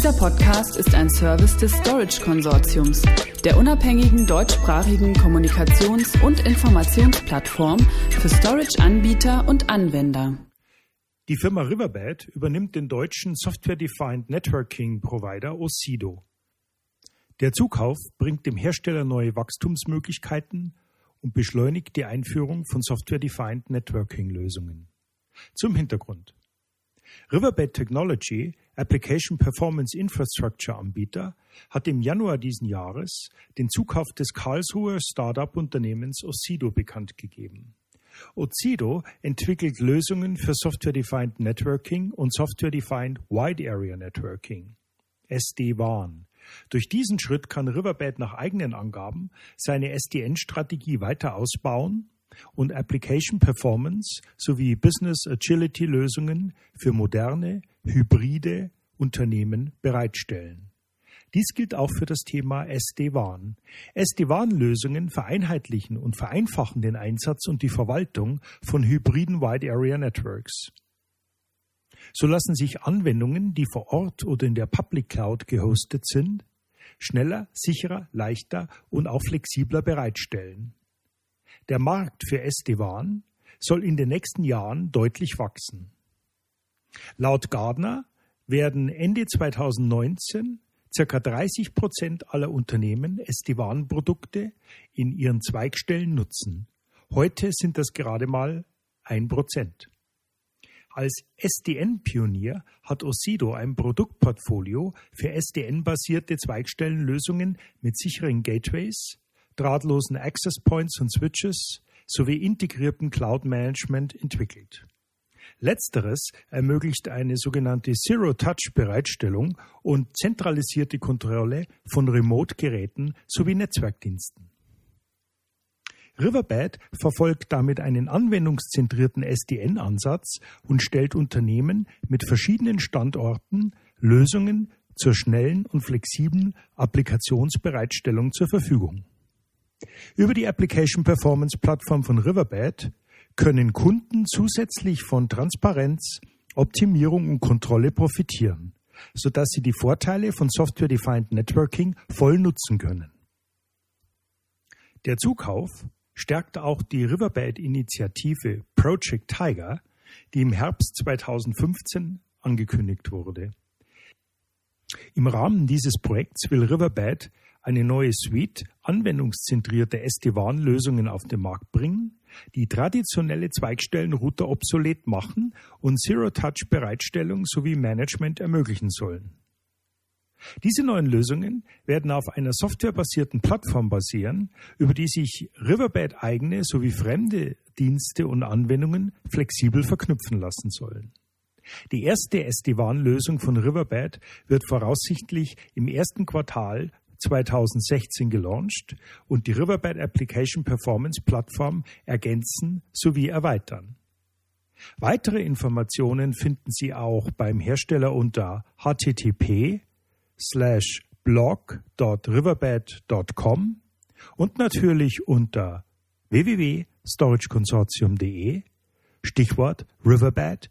Dieser Podcast ist ein Service des Storage Konsortiums, der unabhängigen deutschsprachigen Kommunikations- und Informationsplattform für Storage-Anbieter und Anwender. Die Firma Riverbed übernimmt den deutschen Software-Defined Networking Provider Osido. Der Zukauf bringt dem Hersteller neue Wachstumsmöglichkeiten und beschleunigt die Einführung von Software-Defined Networking-Lösungen. Zum Hintergrund. Riverbed Technology, Application Performance Infrastructure Anbieter, hat im Januar diesen Jahres den Zukauf des Karlsruher Startup-Unternehmens Ocido bekannt gegeben. Ocido entwickelt Lösungen für Software-Defined Networking und Software-Defined Wide Area Networking, SD-WAN. Durch diesen Schritt kann Riverbed nach eigenen Angaben seine SDN-Strategie weiter ausbauen und Application Performance sowie Business Agility Lösungen für moderne, hybride Unternehmen bereitstellen. Dies gilt auch für das Thema SD-WAN. SD-WAN-Lösungen vereinheitlichen und vereinfachen den Einsatz und die Verwaltung von hybriden Wide Area Networks. So lassen sich Anwendungen, die vor Ort oder in der Public Cloud gehostet sind, schneller, sicherer, leichter und auch flexibler bereitstellen. Der Markt für SD-WAN soll in den nächsten Jahren deutlich wachsen. Laut Gardner werden Ende 2019 Circa 30 Prozent aller Unternehmen SD-WAN-Produkte in ihren Zweigstellen nutzen. Heute sind das gerade mal ein Prozent. Als SDN-Pionier hat Osido ein Produktportfolio für SDN-basierte Zweigstellenlösungen mit sicheren Gateways, drahtlosen Access Points und Switches sowie integriertem Cloud Management entwickelt. Letzteres ermöglicht eine sogenannte Zero-Touch-Bereitstellung und zentralisierte Kontrolle von Remote-Geräten sowie Netzwerkdiensten. Riverbed verfolgt damit einen anwendungszentrierten SDN-Ansatz und stellt Unternehmen mit verschiedenen Standorten Lösungen zur schnellen und flexiblen Applikationsbereitstellung zur Verfügung. Über die Application Performance Plattform von Riverbed können Kunden zusätzlich von Transparenz, Optimierung und Kontrolle profitieren, sodass sie die Vorteile von Software-Defined Networking voll nutzen können. Der Zukauf stärkt auch die Riverbed-Initiative Project Tiger, die im Herbst 2015 angekündigt wurde. Im Rahmen dieses Projekts will Riverbed eine neue Suite anwendungszentrierter SD-WAN-Lösungen auf den Markt bringen, die traditionelle Zweigstellenrouter obsolet machen und Zero-Touch-Bereitstellung sowie Management ermöglichen sollen. Diese neuen Lösungen werden auf einer softwarebasierten Plattform basieren, über die sich Riverbed eigene sowie fremde Dienste und Anwendungen flexibel verknüpfen lassen sollen. Die erste SD-WAN-Lösung von Riverbed wird voraussichtlich im ersten Quartal 2016 gelauncht und die Riverbed Application Performance Plattform ergänzen sowie erweitern. Weitere Informationen finden Sie auch beim Hersteller unter http blog.riverbed.com und natürlich unter www.storageconsortium.de Stichwort Riverbed